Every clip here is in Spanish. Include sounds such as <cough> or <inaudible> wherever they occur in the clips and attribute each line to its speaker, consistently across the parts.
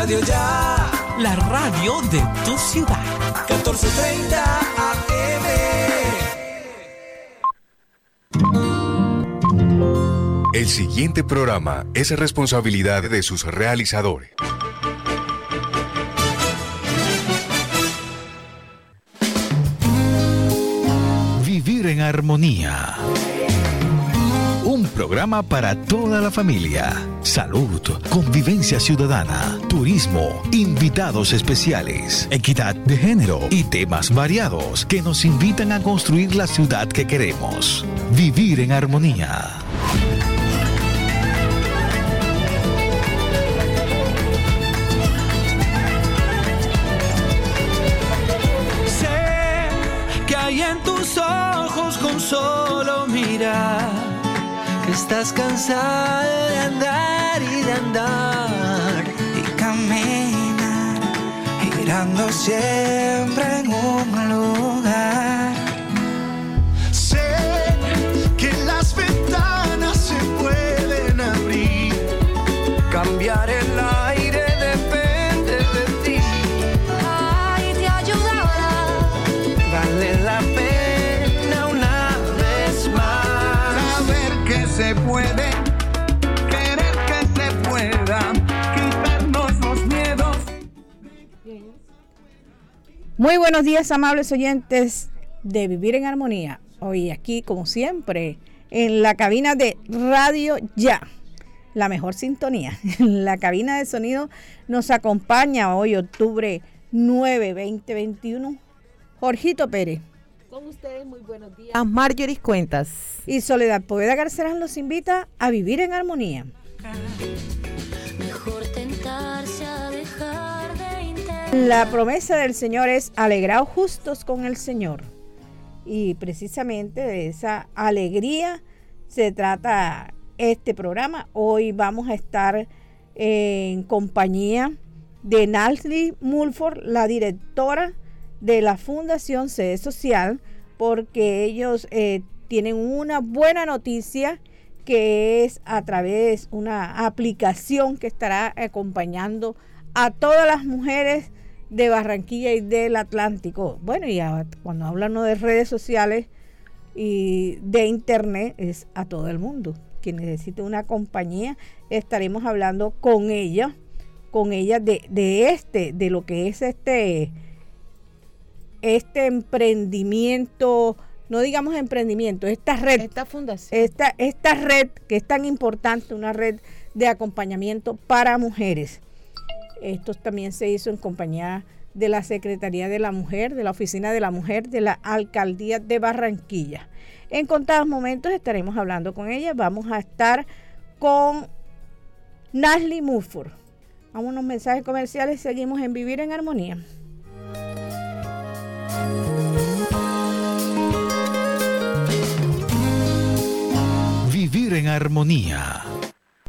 Speaker 1: Radio Ya.
Speaker 2: La radio de tu ciudad.
Speaker 1: 1430 AM.
Speaker 3: El siguiente programa es responsabilidad de sus realizadores.
Speaker 4: Vivir en armonía. Un programa para toda la familia. Salud, convivencia ciudadana, turismo, invitados especiales, equidad de género y temas variados que nos invitan a construir la ciudad que queremos. Vivir en armonía.
Speaker 1: Sé que hay en tus ojos con solo mirar estás cansada de andar y de andar y caminar girando siempre en un lugar.
Speaker 5: Muy buenos días, amables oyentes de Vivir en Armonía. Hoy aquí, como siempre, en la cabina de Radio Ya, la mejor sintonía. <laughs> En la cabina de sonido nos acompaña hoy, octubre 9, 2021, Jorgito Pérez.
Speaker 6: Con ustedes, muy buenos días. A Marjorie Cuentas.
Speaker 5: Y Soledad Poveda Garcerán los invita a vivir en armonía.
Speaker 7: Mejor
Speaker 5: La promesa del Señor es alegraos justos con el Señor. Y precisamente de esa alegría se trata este programa. Hoy vamos a estar en compañía de Natalie Mulford, la directora de la Fundación Sede Social, porque ellos eh, tienen una buena noticia que es a través de una aplicación que estará acompañando a todas las mujeres de Barranquilla y del Atlántico. Bueno, y a- cuando hablamos de redes sociales y de internet es a todo el mundo. Quien necesite una compañía, estaremos hablando con ella, con ella de, de este, de lo que es este, este emprendimiento, no digamos emprendimiento, esta red
Speaker 6: Esta fundación.
Speaker 5: esta, esta red que es tan importante, una red de acompañamiento para mujeres. Esto también se hizo en compañía de la Secretaría de la Mujer, de la Oficina de la Mujer, de la Alcaldía de Barranquilla. En contados momentos estaremos hablando con ella. Vamos a estar con Nasli Mufur. Vamos a unos mensajes comerciales. Seguimos en Vivir en Armonía.
Speaker 4: Vivir en armonía.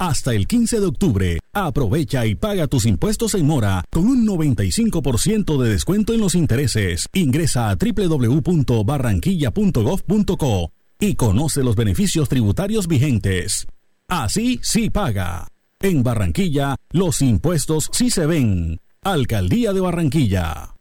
Speaker 8: Hasta el 15 de octubre, aprovecha y paga tus impuestos en mora con un 95% de descuento en los intereses. Ingresa a www.barranquilla.gov.co y conoce los beneficios tributarios vigentes. Así sí paga. En Barranquilla, los impuestos sí se ven. Alcaldía de Barranquilla.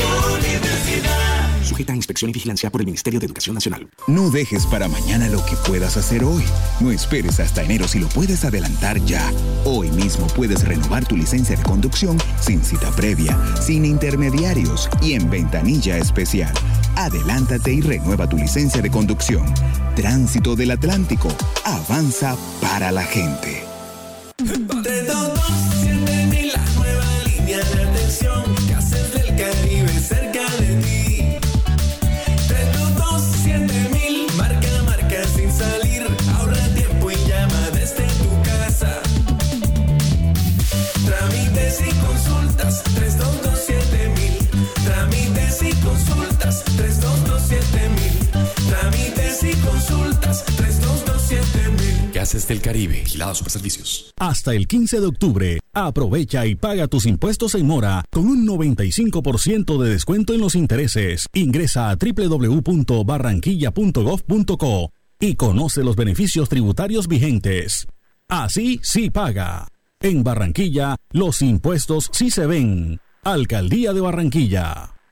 Speaker 9: Sujeta a inspección y vigilancia por el Ministerio de Educación Nacional.
Speaker 10: No dejes para mañana lo que puedas hacer hoy. No esperes hasta enero si lo puedes adelantar ya. Hoy mismo puedes renovar tu licencia de conducción sin cita previa, sin intermediarios y en ventanilla especial. Adelántate y renueva tu licencia de conducción. Tránsito del Atlántico. Avanza para la gente.
Speaker 1: 322-7000, trámites y consultas, 322-7000.
Speaker 11: Gases del Caribe. Vigilados super servicios.
Speaker 8: Hasta el 15 de octubre, aprovecha y paga tus impuestos en mora con un 95% de descuento en los intereses. Ingresa a www.barranquilla.gov.co y conoce los beneficios tributarios vigentes. Así sí paga. En Barranquilla, los impuestos sí se ven. Alcaldía de Barranquilla.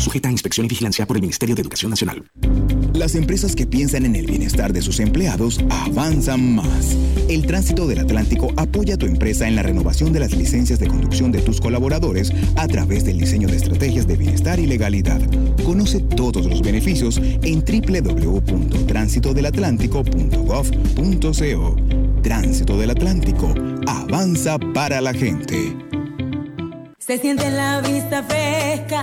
Speaker 9: Sujeta a inspección y vigilancia por el Ministerio de Educación Nacional.
Speaker 10: Las empresas que piensan en el bienestar de sus empleados avanzan más. El Tránsito del Atlántico apoya a tu empresa en la renovación de las licencias de conducción de tus colaboradores a través del diseño de estrategias de bienestar y legalidad. Conoce todos los beneficios en www.tránsitodelatlántico.gov.co. Tránsito del Atlántico. Avanza para la gente.
Speaker 7: Se siente la vista fresca,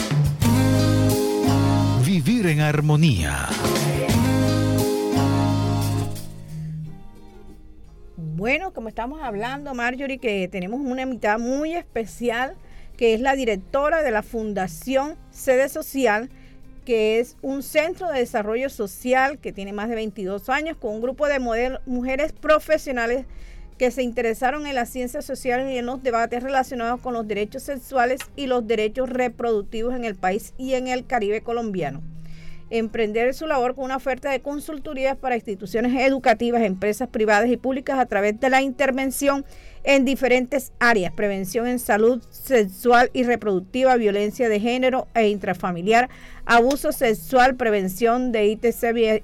Speaker 4: en armonía.
Speaker 5: Bueno, como estamos hablando, Marjorie, que tenemos una mitad muy especial, que es la directora de la Fundación Sede Social, que es un centro de desarrollo social que tiene más de 22 años, con un grupo de mujeres profesionales que se interesaron en las ciencias sociales y en los debates relacionados con los derechos sexuales y los derechos reproductivos en el país y en el Caribe colombiano emprender su labor con una oferta de consultorías para instituciones educativas, empresas privadas y públicas a través de la intervención en diferentes áreas, prevención en salud sexual y reproductiva, violencia de género e intrafamiliar, abuso sexual, prevención de ITC,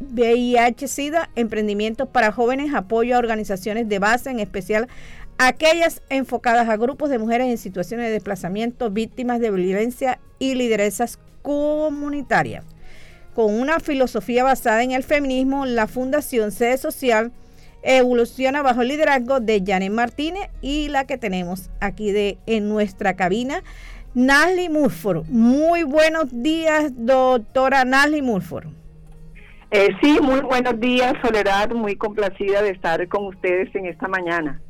Speaker 5: VIH, SIDA, emprendimientos para jóvenes, apoyo a organizaciones de base, en especial aquellas enfocadas a grupos de mujeres en situaciones de desplazamiento, víctimas de violencia y lideresas comunitarias. Con una filosofía basada en el feminismo, la Fundación Sede Social evoluciona bajo el liderazgo de Janet Martínez y la que tenemos aquí de, en nuestra cabina, Nasli Murford. Muy buenos días, doctora Nasli Murford.
Speaker 12: Eh, sí, muy buenos días, Soledad, muy complacida de estar con ustedes en esta mañana.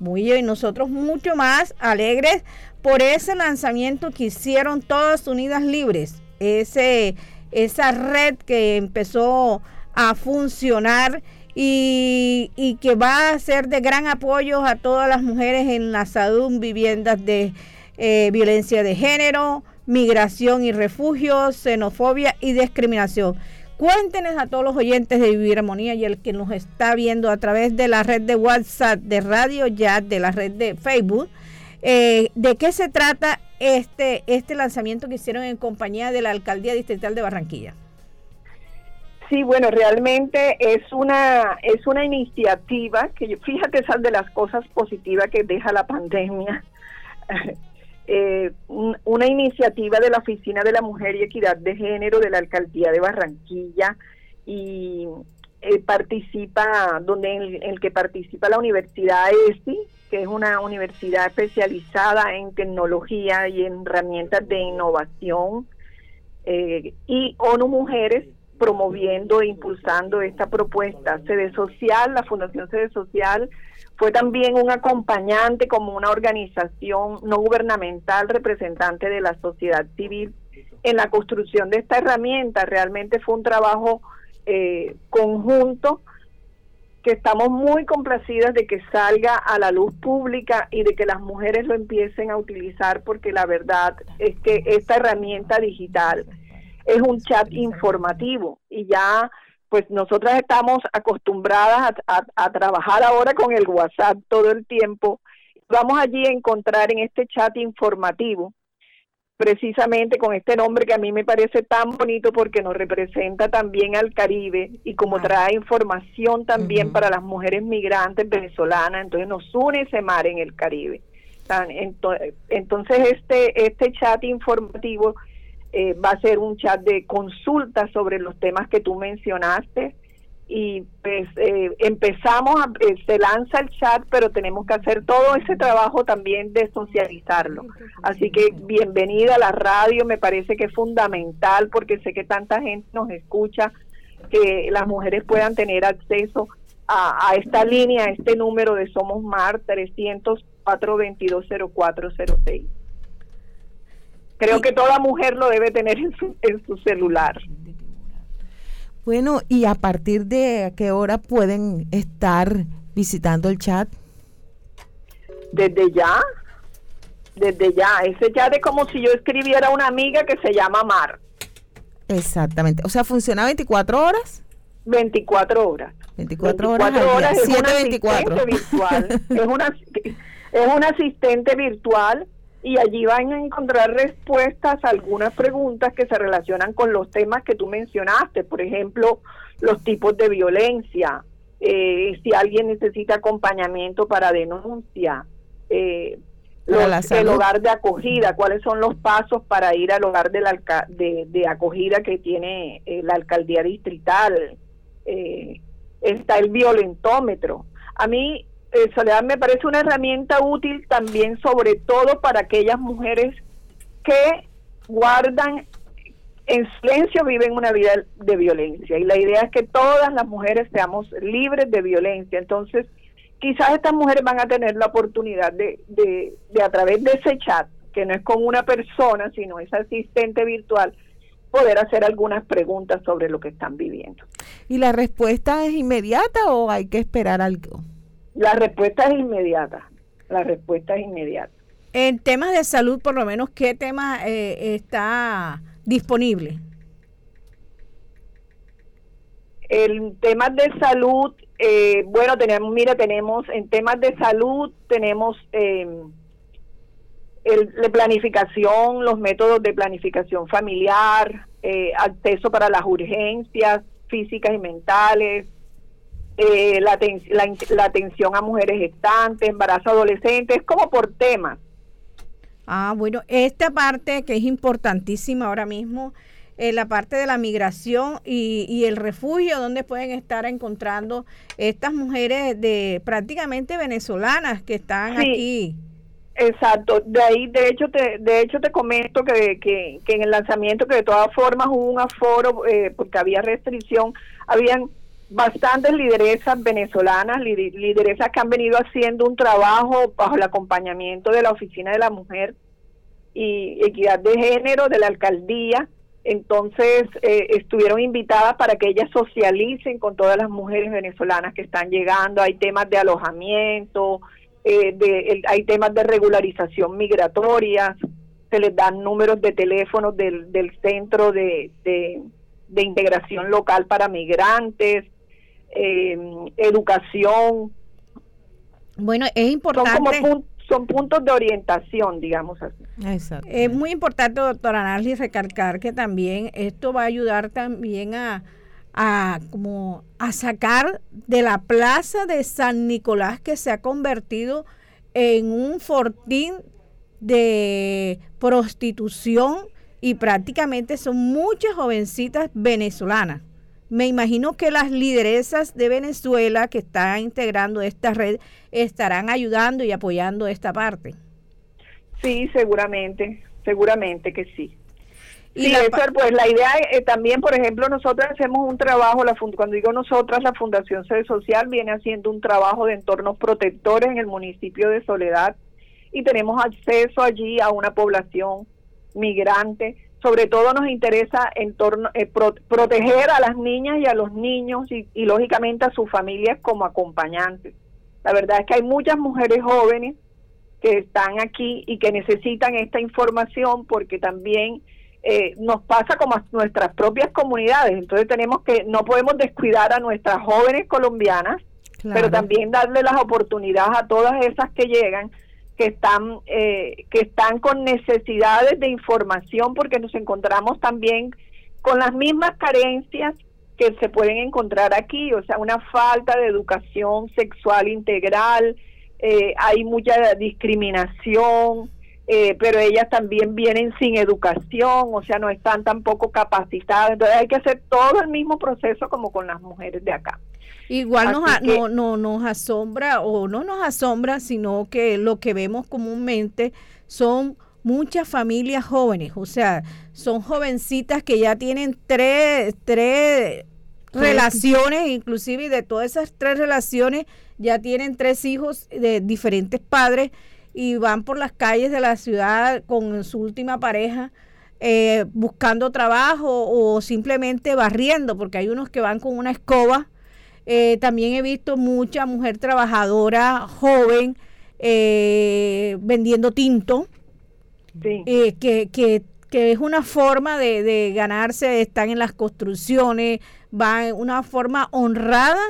Speaker 5: Muy bien, nosotros mucho más alegres por ese lanzamiento que hicieron todas Unidas Libres, ese, esa red que empezó a funcionar y, y que va a ser de gran apoyo a todas las mujeres en la salud, viviendas de eh, violencia de género, migración y refugio, xenofobia y discriminación. Cuéntenos a todos los oyentes de Vivir Armonía y el que nos está viendo a través de la red de WhatsApp, de Radio Ya, de la red de Facebook, eh, de qué se trata este, este lanzamiento que hicieron en compañía de la Alcaldía Distrital de Barranquilla.
Speaker 12: Sí, bueno, realmente es una es una iniciativa que fíjate esas de las cosas positivas que deja la pandemia. Eh, un- una iniciativa de la Oficina de la Mujer y Equidad de Género de la Alcaldía de Barranquilla y eh, participa, donde en el, el que participa la Universidad ESI, que es una universidad especializada en tecnología y en herramientas de innovación, eh, y ONU Mujeres promoviendo e impulsando esta propuesta. Sede Social, la Fundación Sede Social, fue también un acompañante como una organización no gubernamental representante de la sociedad civil en la construcción de esta herramienta. Realmente fue un trabajo eh, conjunto que estamos muy complacidas de que salga a la luz pública y de que las mujeres lo empiecen a utilizar porque la verdad es que esta herramienta digital es un chat informativo y ya pues nosotras estamos acostumbradas a, a- a trabajar ahora con el WhatsApp todo el tiempo. Vamos allí a encontrar en este chat informativo precisamente con este nombre que a mí me parece tan bonito porque nos representa también al Caribe y como trae información también para las mujeres migrantes venezolanas, entonces nos une ese mar en el Caribe. Entonces este, este chat informativo eh, va a ser un chat de consulta sobre los temas que tú mencionaste y pues eh, empezamos, a, eh, se lanza el chat, pero tenemos que hacer todo ese trabajo también de socializarlo. Así que bienvenida a la radio, me parece que es fundamental porque sé que tanta gente nos escucha, que las mujeres puedan tener acceso a, a esta línea, a este número de Somos Mar 304 220406. Creo que toda mujer lo debe tener en su, en su celular.
Speaker 6: Bueno, ¿y a partir de qué hora pueden estar visitando el chat?
Speaker 12: Desde ya, desde ya. Ese chat es como si yo escribiera una amiga que se llama Mar.
Speaker 6: Exactamente. O sea, ¿funciona 24 horas?
Speaker 12: 24 horas.
Speaker 6: 24, horas, horas
Speaker 12: es 7, 24. virtual. es, una, es un asistente virtual y allí van a encontrar respuestas a algunas preguntas que se relacionan con los temas que tú mencionaste, por ejemplo, los tipos de violencia, eh, si alguien necesita acompañamiento para denuncia, eh, el hogar de acogida, cuáles son los pasos para ir al hogar de, la de, acogida que tiene eh, la alcaldía distrital, está el violentómetro. A mí eh, Soledad me parece una herramienta útil también, sobre todo para aquellas mujeres que guardan en silencio, viven una vida de violencia. Y la idea es que todas las mujeres seamos libres de violencia. Entonces, quizás estas mujeres van a tener la oportunidad de, de, de a través de ese chat, que no es con una persona, sino es asistente virtual, poder hacer algunas preguntas sobre lo que están viviendo.
Speaker 6: ¿Y la respuesta es inmediata o hay que esperar algo?
Speaker 12: La respuesta es inmediata. La respuesta es inmediata.
Speaker 5: En temas de salud, por lo menos, ¿qué tema eh, está disponible?
Speaker 12: En temas de salud, eh, bueno, tenemos, mira, tenemos en temas de salud, tenemos eh, el, la planificación, los métodos de planificación familiar, acceso para las urgencias físicas y mentales, eh, la, la, atención a mujeres gestantes, embarazo adolescente, es como por temas.
Speaker 5: Ah, bueno, esta parte que es importantísima ahora mismo, eh, la parte de la migración y, y, el refugio, donde pueden estar encontrando estas mujeres de prácticamente venezolanas que están aquí.
Speaker 12: Exacto, de ahí de hecho te, de hecho te comento que, que, en el lanzamiento que de todas formas hubo un aforo eh, porque había restricción, habían bastantes lideresas venezolanas, lideresas que han venido haciendo un trabajo bajo el acompañamiento de la Oficina de la Mujer y Equidad de Género de la Alcaldía. Entonces eh, estuvieron invitadas para que ellas socialicen con todas las mujeres venezolanas que están llegando. Hay temas de alojamiento, eh, de, hay temas de regularización migratoria, se les dan números de teléfonos del, del Centro de, de Integración Local para Migrantes eh, educación.
Speaker 5: Bueno, es importante.
Speaker 12: Son, puntos de orientación, digamos así.
Speaker 5: Es muy importante, doctora Narli, recalcar que también esto va a ayudar también a, a, como a sacar de la plaza de San Nicolás que se ha convertido en un fortín de prostitución y prácticamente son muchas jovencitas venezolanas me imagino que las lideresas de Venezuela que están integrando esta red estarán ayudando y apoyando esta parte.
Speaker 12: Sí, seguramente, seguramente que sí. Y sí, pues la idea eh, también, por ejemplo, nosotros hacemos un trabajo, la cuando digo nosotras, la Fundación Sede Social viene haciendo un trabajo de entornos protectores en el municipio de Soledad y tenemos acceso allí a una población migrante sobre todo nos interesa en torno, eh, proteger a las niñas y a los niños y, lógicamente a sus familias como acompañantes. La verdad es que hay muchas mujeres jóvenes que están aquí y que necesitan esta información porque también eh, nos pasa como a nuestras propias comunidades. Entonces tenemos que, no podemos descuidar a nuestras jóvenes colombianas, pero también darle las oportunidades a todas esas que llegan que están eh, que están con necesidades de información porque nos encontramos también con las mismas carencias que se pueden encontrar aquí, o sea, una falta de educación sexual integral, eh, hay mucha discriminación, eh, pero ellas también vienen sin educación, o sea, no están tampoco capacitadas. Entonces hay que hacer todo el mismo proceso como con las mujeres de acá.
Speaker 5: Igual nos, no, no, nos asombra, o no nos asombra, sino que lo que vemos comúnmente son muchas familias jóvenes, o sea, son jovencitas que ya tienen tres, tres relaciones, inclusive de todas esas tres relaciones ya tienen tres hijos de diferentes padres y van por las calles de la ciudad con su última pareja eh, buscando trabajo o simplemente barriendo, porque hay unos que van con una escoba. Eh, también he visto mucha mujer trabajadora joven eh, vendiendo tinto, que, que, que, es una forma de, de ganarse, están en las construcciones, van una forma honrada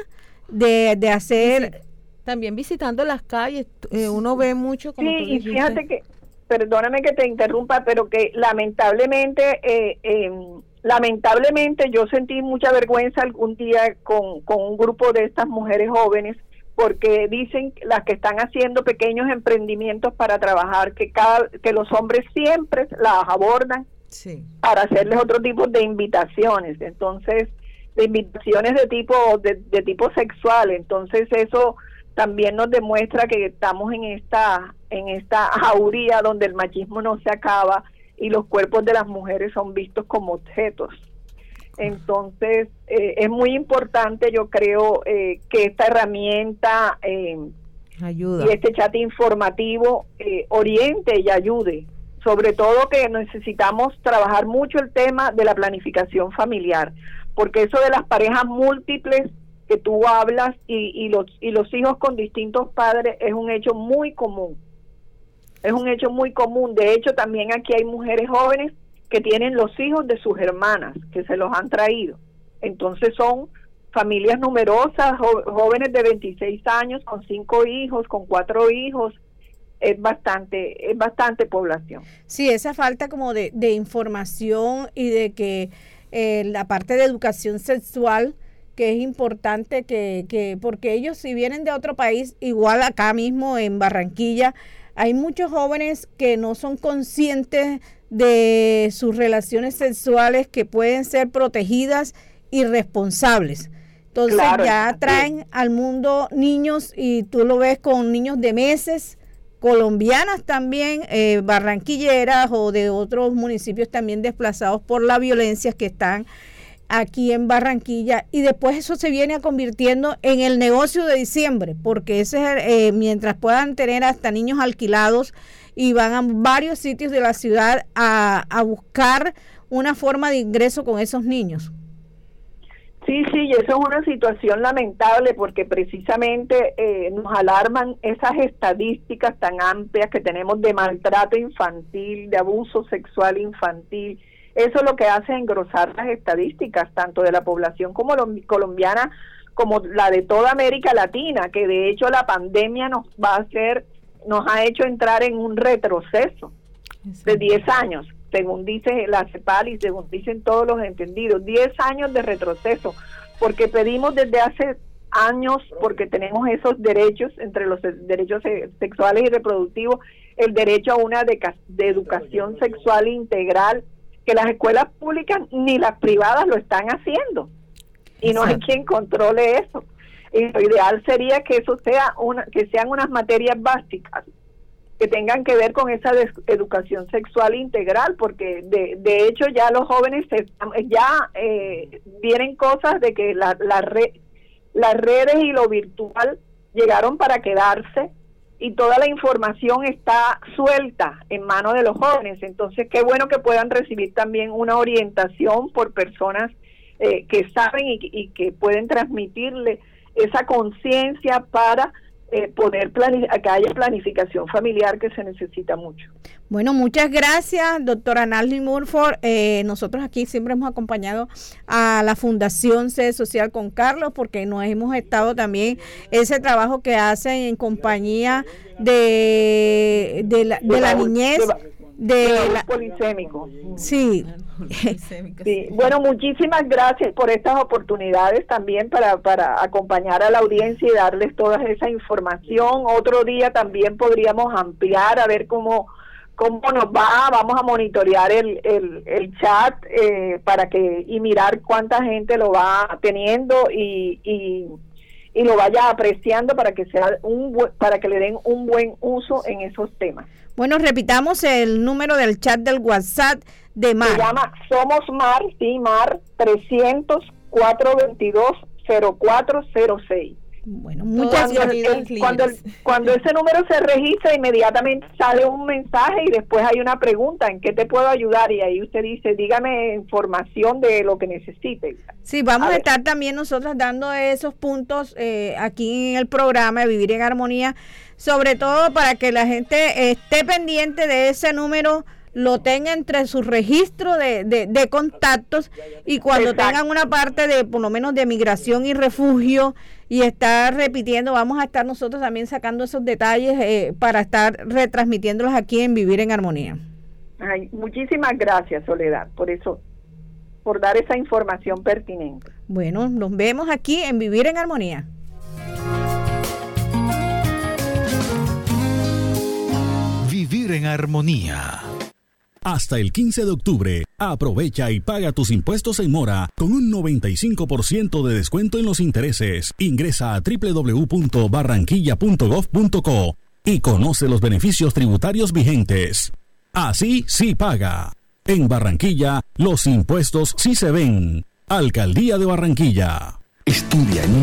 Speaker 5: de, de hacer
Speaker 6: también visitando las calles, eh, uno ve mucho
Speaker 12: como Sí, y fíjate que, perdóname que te interrumpa, pero que lamentablemente, eh, em, lamentablemente yo sentí mucha vergüenza algún día con, con un grupo de estas mujeres jóvenes porque dicen las que están haciendo pequeños emprendimientos para trabajar que cada que los hombres siempre las abordan para hacerles otro tipo de invitaciones. Entonces de invitaciones de tipo de, de tipo sexual. Entonces eso también nos demuestra que estamos en esta en esta jauría donde el machismo no se acaba y los cuerpos de las mujeres son vistos como objetos. Entonces, eh, es muy importante, yo creo, eh, que esta herramienta eh,
Speaker 6: Ayuda.
Speaker 12: y este chat informativo oriente y ayude. Sobre todo que necesitamos trabajar mucho el tema de la planificación familiar, porque eso de las parejas múltiples que tú hablas y, y, los, y los hijos con distintos padres es un hecho muy común. Es un hecho muy común. De hecho, también aquí hay mujeres jóvenes que tienen los hijos de sus hermanas, que se los han traído. Entonces son familias numerosas, jóvenes de 26 años, con cinco hijos, con cuatro hijos, es bastante, es bastante población.
Speaker 5: Sí, esa falta como de, de información y de que eh, la parte de educación sexual que es importante que, que, porque ellos si vienen de otro país, igual acá mismo en Barranquilla, hay muchos jóvenes que no son conscientes de sus relaciones sexuales que pueden ser protegidas y responsables. Entonces ya traen al mundo niños y tú lo ves con niños de meses, colombianas también, eh, barranquilleras o de otros municipios también desplazados por la violencia que están aquí en Barranquilla y después eso se viene convirtiendo en el negocio de diciembre, porque ese eh, mientras puedan tener hasta niños alquilados y van a varios sitios de la ciudad a, buscar una forma de ingreso con esos niños.
Speaker 12: Sí, sí, y eso es una situación lamentable porque precisamente eh, nos alarman esas estadísticas tan amplias que tenemos de maltrato infantil, de abuso sexual infantil, eso lo que hace es engrosar las estadísticas, tanto de la población como colombiana, como la de toda América Latina, que de hecho la pandemia nos va a hacer, nos ha hecho entrar en un retroceso de 10 años, según dice la CEPAL y según dicen todos los entendidos, 10 años de retroceso, porque pedimos desde hace años, porque tenemos esos derechos, entre los derechos sexuales y reproductivos, el derecho a una de educación sexual integral, que las escuelas públicas ni las privadas lo están haciendo y no hay quien controle eso. Y lo ideal sería que eso sea una, que sean unas materias básicas que tengan que ver con esa educación sexual integral, porque de, de hecho ya los jóvenes ya eh, vienen cosas de que la, la las redes y lo virtual llegaron para quedarse y toda la información está suelta en manos de los jóvenes. Entonces, qué bueno que puedan recibir también una orientación por personas eh, que saben y, que pueden transmitirle esa conciencia para eh, plani que haya planificación familiar que se necesita mucho.
Speaker 5: Bueno, muchas gracias, doctora Nally Murford. Eh, nosotros aquí siempre hemos acompañado a la Fundación C Social con Carlos porque nos hemos estado también ese trabajo que hacen en compañía de, de, la, de la niñez de
Speaker 12: la, <laughs> polisémico.
Speaker 5: Sí.
Speaker 12: sí. Bueno, muchísimas gracias por estas oportunidades también para, para acompañar a la audiencia y darles toda esa información. Otro día también podríamos ampliar a ver cómo cómo nos va, vamos a monitorear el, el, el chat eh, para que y mirar cuánta gente lo va teniendo y, y, y lo vaya apreciando para que sea un para que le den un buen uso en esos temas.
Speaker 5: Bueno, repitamos el número del chat del WhatsApp de Mar.
Speaker 12: Se llama Somos Mar, sí, Mar 300 422 0406.
Speaker 5: Bueno, muchas
Speaker 12: cuando, cuando, cuando, ese número se registra, inmediatamente sale un mensaje y después hay una pregunta, ¿en qué te puedo ayudar? Y ahí usted dice, dígame información de lo que necesite.
Speaker 5: Sí, vamos a, estar también nosotras dando esos puntos eh, aquí en el programa de Vivir en Armonía, sobre todo para que la gente esté pendiente de ese número lo tenga entre su registro de, de, contactos y cuando tengan una parte de por lo menos de migración y refugio y estar repitiendo, vamos a estar nosotros también sacando esos detalles eh, para estar retransmitiéndolos aquí en Vivir en Armonía.
Speaker 12: Ay, muchísimas gracias, Soledad, por eso, por dar esa información pertinente.
Speaker 5: Bueno, nos vemos aquí en Vivir en Armonía.
Speaker 4: Vivir en Armonía.
Speaker 8: Hasta el 15 de octubre, aprovecha y paga tus impuestos en mora con un 95% de descuento en los intereses. Ingresa a www.barranquilla.gov.co y conoce los beneficios tributarios vigentes. Así sí paga. En Barranquilla, los impuestos sí se ven. Alcaldía de Barranquilla.
Speaker 9: Estudia en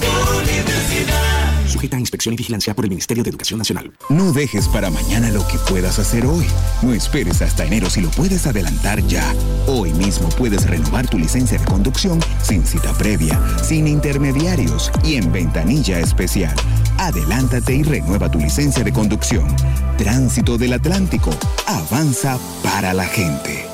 Speaker 10: sujeta a inspección y vigilancia por el Ministerio de Educación Nacional. No dejes para mañana lo que puedas hacer hoy. No esperes hasta enero si lo puedes adelantar ya. Hoy mismo puedes renovar tu licencia de conducción sin cita previa, sin intermediarios y en ventanilla especial. Adelántate y renueva tu licencia de conducción. Tránsito del Atlántico. Avanza para la gente.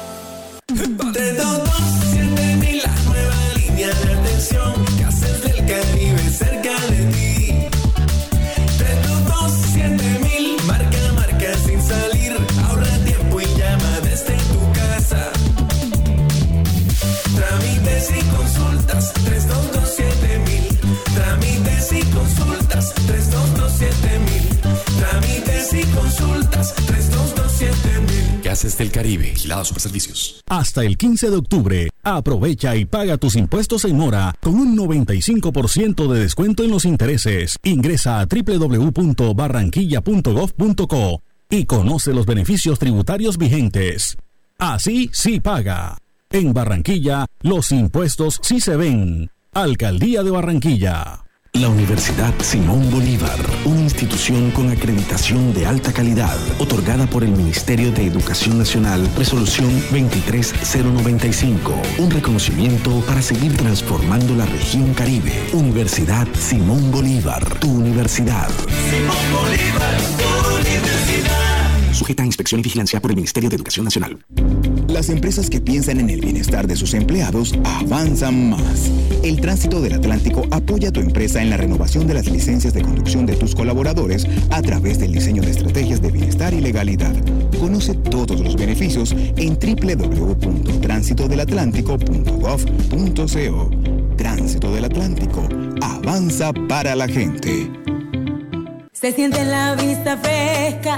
Speaker 11: Gases del Caribe, vigilados super servicios.
Speaker 8: Hasta el 15 de octubre, aprovecha y paga tus impuestos en mora con un 95% de descuento en los intereses. Ingresa a www.barranquilla.gov.co y conoce los beneficios tributarios vigentes. Así sí paga. En Barranquilla, los impuestos sí se ven. Alcaldía de Barranquilla.
Speaker 9: La Universidad Simón Bolívar, una institución con acreditación de alta calidad, otorgada por el Ministerio de Educación Nacional, resolución 23095, un reconocimiento para seguir transformando la región Caribe. Universidad Simón Bolívar, tu universidad. Simón Bolívar, tu universidad sujeta a inspección y vigilancia por el Ministerio de Educación Nacional.
Speaker 10: Las empresas que piensan en el bienestar de sus empleados avanzan más. El Tránsito del Atlántico apoya a tu empresa en la renovación de las licencias de conducción de tus colaboradores a través del diseño de estrategias de bienestar y legalidad. Conoce todos los beneficios en www.transitodelatlántico.gov.co. Tránsito del Atlántico. Avanza para la gente.
Speaker 7: Se siente la vista fresca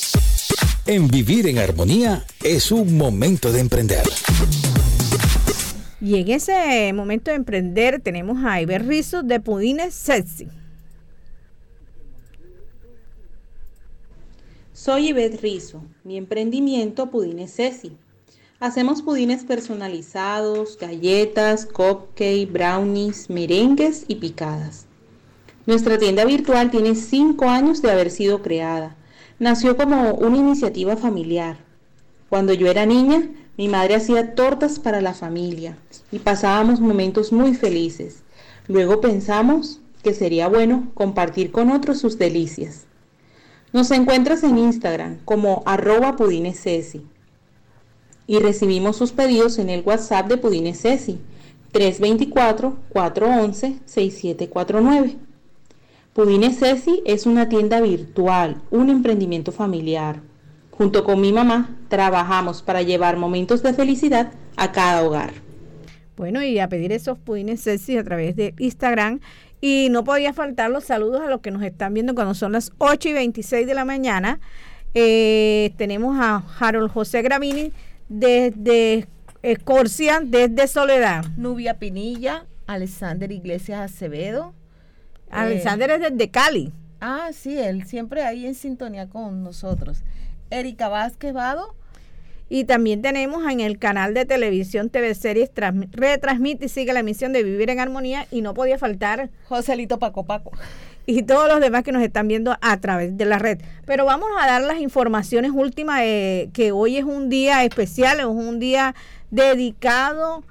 Speaker 13: En Vivir en Armonía es un momento de emprender.
Speaker 5: Y en ese momento de emprender tenemos a Iber Rizzo de Pudines Sexy.
Speaker 14: Soy Ivette Rizo, mi emprendimiento Pudines Ceci. Hacemos pudines personalizados, galletas, cupcakes, brownies, merengues y picadas. Nuestra tienda virtual tiene 5 años de haber sido creada. Nació como una iniciativa familiar. Cuando yo era niña, mi madre hacía tortas para la familia y pasábamos momentos muy felices. Luego pensamos que sería bueno compartir con otros sus delicias. Nos encuentras en Instagram como arroba pudinesceci y recibimos sus pedidos en el WhatsApp de Pudines 324-411-6749. Pudines Ceci es una tienda virtual, un emprendimiento familiar. Junto con mi mamá trabajamos para llevar momentos de felicidad a cada hogar.
Speaker 5: Bueno, y a pedir esos pudines Ceci a través de Instagram y no podía faltar los saludos a los que nos están viendo cuando son las 8 y 26 de la mañana. Eh, tenemos a Harold José Gravini desde Escorcia, desde Soledad.
Speaker 6: Nubia Pinilla, Alexander Iglesias Acevedo.
Speaker 5: Alexander es desde Cali.
Speaker 6: Ah, sí, él siempre ahí en sintonía con nosotros. Erika Vázquez Vado,
Speaker 5: y también tenemos en el canal de televisión TV Series, retransmite y sigue la emisión de Vivir en Armonía y no podía faltar
Speaker 6: Joselito Paco Paco.
Speaker 5: Y todos los demás que nos están viendo a través de la red. Pero vamos a dar las informaciones últimas, que hoy es un día especial, es un día dedicado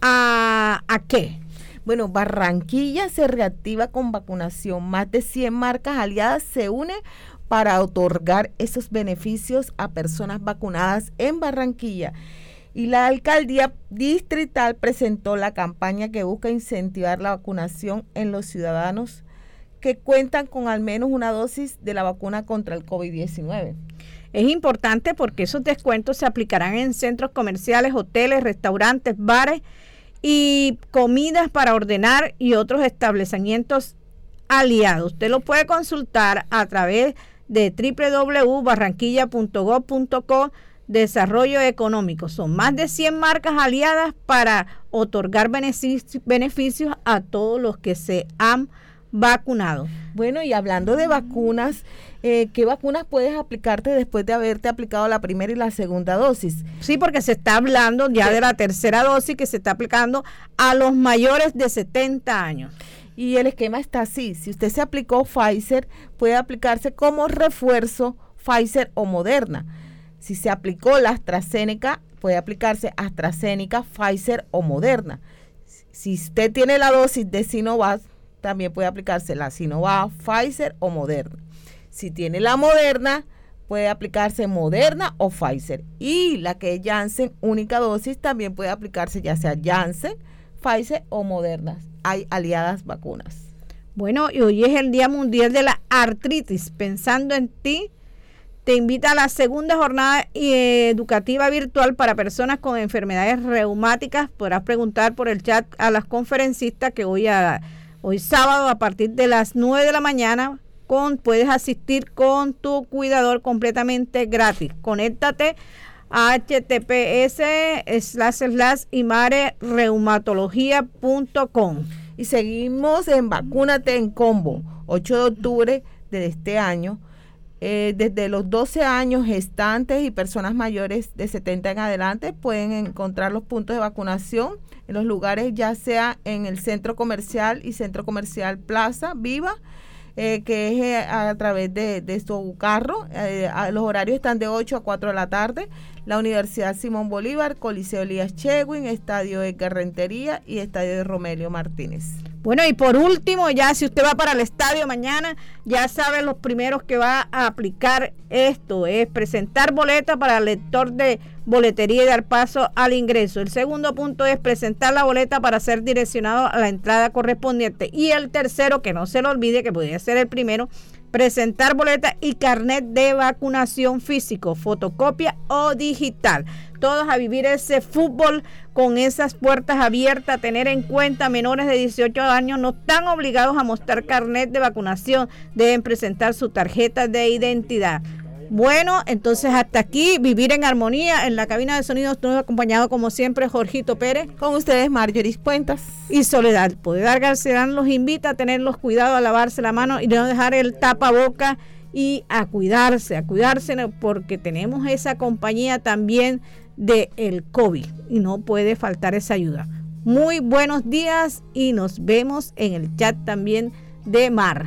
Speaker 5: a, ¿a qué?
Speaker 6: Bueno, Barranquilla se reactiva con vacunación. Más de 100 marcas aliadas se unen para otorgar esos beneficios a personas vacunadas en Barranquilla. Y la alcaldía distrital presentó la campaña que busca incentivar la vacunación en los ciudadanos que cuentan con al menos una dosis de la vacuna contra el COVID-19.
Speaker 5: Es importante porque esos descuentos se aplicarán en centros comerciales, hoteles, restaurantes, bares y comidas para ordenar y otros establecimientos aliados. Usted lo puede consultar a través de www.barranquilla.gov.co Desarrollo Económico. Son más de 100 marcas aliadas para otorgar beneficios a todos los que se han vacunado.
Speaker 6: Bueno, y hablando de vacunas, eh, ¿qué vacunas puedes aplicarte después de haberte aplicado la primera y la segunda dosis?
Speaker 5: Sí, porque se está hablando ya de la tercera dosis que se está aplicando a los mayores de 70 años.
Speaker 6: Y el esquema está así. Si usted se aplicó Pfizer, puede aplicarse como refuerzo Pfizer o Moderna. Si se aplicó la AstraZeneca, puede aplicarse AstraZeneca, Pfizer o Moderna. Si usted tiene la dosis de Sinovac, también puede aplicarse la Sinovac, Pfizer o Moderna. Si tiene la Moderna, puede aplicarse Moderna o Pfizer. Y la que es Janssen, única dosis, también puede aplicarse ya sea Janssen, Pfizer o Moderna hay aliadas vacunas.
Speaker 5: Bueno, y hoy es el Día Mundial de la Artritis. Pensando en ti, te invita a la segunda jornada educativa virtual para personas con enfermedades reumáticas. Podrás preguntar por el chat a las conferencistas que hoy, a, hoy sábado a partir de las 9 de la mañana con, puedes asistir con tu cuidador completamente gratis. Conéctate https slash slash imarereumatología.com
Speaker 6: y seguimos en Vacúnate en Combo 8 de octubre de este año eh, desde los 12 años gestantes y personas mayores de 70 en adelante pueden encontrar los puntos de vacunación en los lugares ya sea en el centro comercial y centro comercial Plaza Viva eh, que es eh, a, través de, de su carro. los horarios están de 8 a 4 de la tarde la Universidad Simón Bolívar, Coliseo Elías Chewin, Estadio Edgar Rentería y Estadio de Romelio Martínez.
Speaker 5: Bueno, y por último, ya si usted va para el estadio mañana, ya sabe los primeros que va a aplicar esto, es presentar boleta para el lector de boletería y dar paso al ingreso. El segundo punto es presentar la boleta para ser direccionado a la entrada correspondiente. Y el tercero, que no se lo olvide, que podría ser el primero, presentar boleta y carnet de vacunación físico, fotocopia o digital. Todos a vivir ese fútbol con esas puertas abiertas, tener en cuenta menores de 18 años no están obligados a mostrar carnet de vacunación, deben presentar su tarjeta de identidad. Bueno, entonces hasta aquí, vivir en armonía en la cabina de sonido, estoy acompañado como siempre Jorgito Pérez.
Speaker 6: Con ustedes Marjorie Cuentas.
Speaker 5: Y Soledad. Poder Garcerán los invita a tener los cuidados, a lavarse la mano y no dejar el tapaboca y a cuidarse, a cuidarse porque tenemos esa compañía también del el COVID y no puede faltar esa ayuda. Muy buenos días y nos vemos en el chat también de Mar.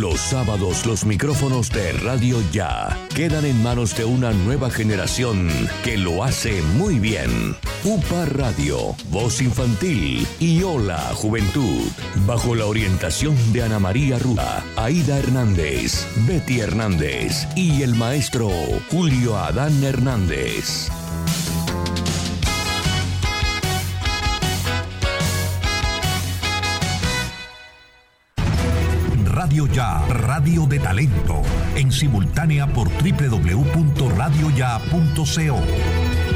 Speaker 15: Los sábados los micrófonos de Radio Ya quedan en manos de una nueva generación que lo hace muy bien. UPA Radio, Voz Infantil y Hola Juventud, bajo la orientación de Ana María Rúa, Aida Hernández, Betty Hernández y el maestro Julio Adán Hernández.
Speaker 16: Ya, radio de talento, en simultánea por www.radioya.co.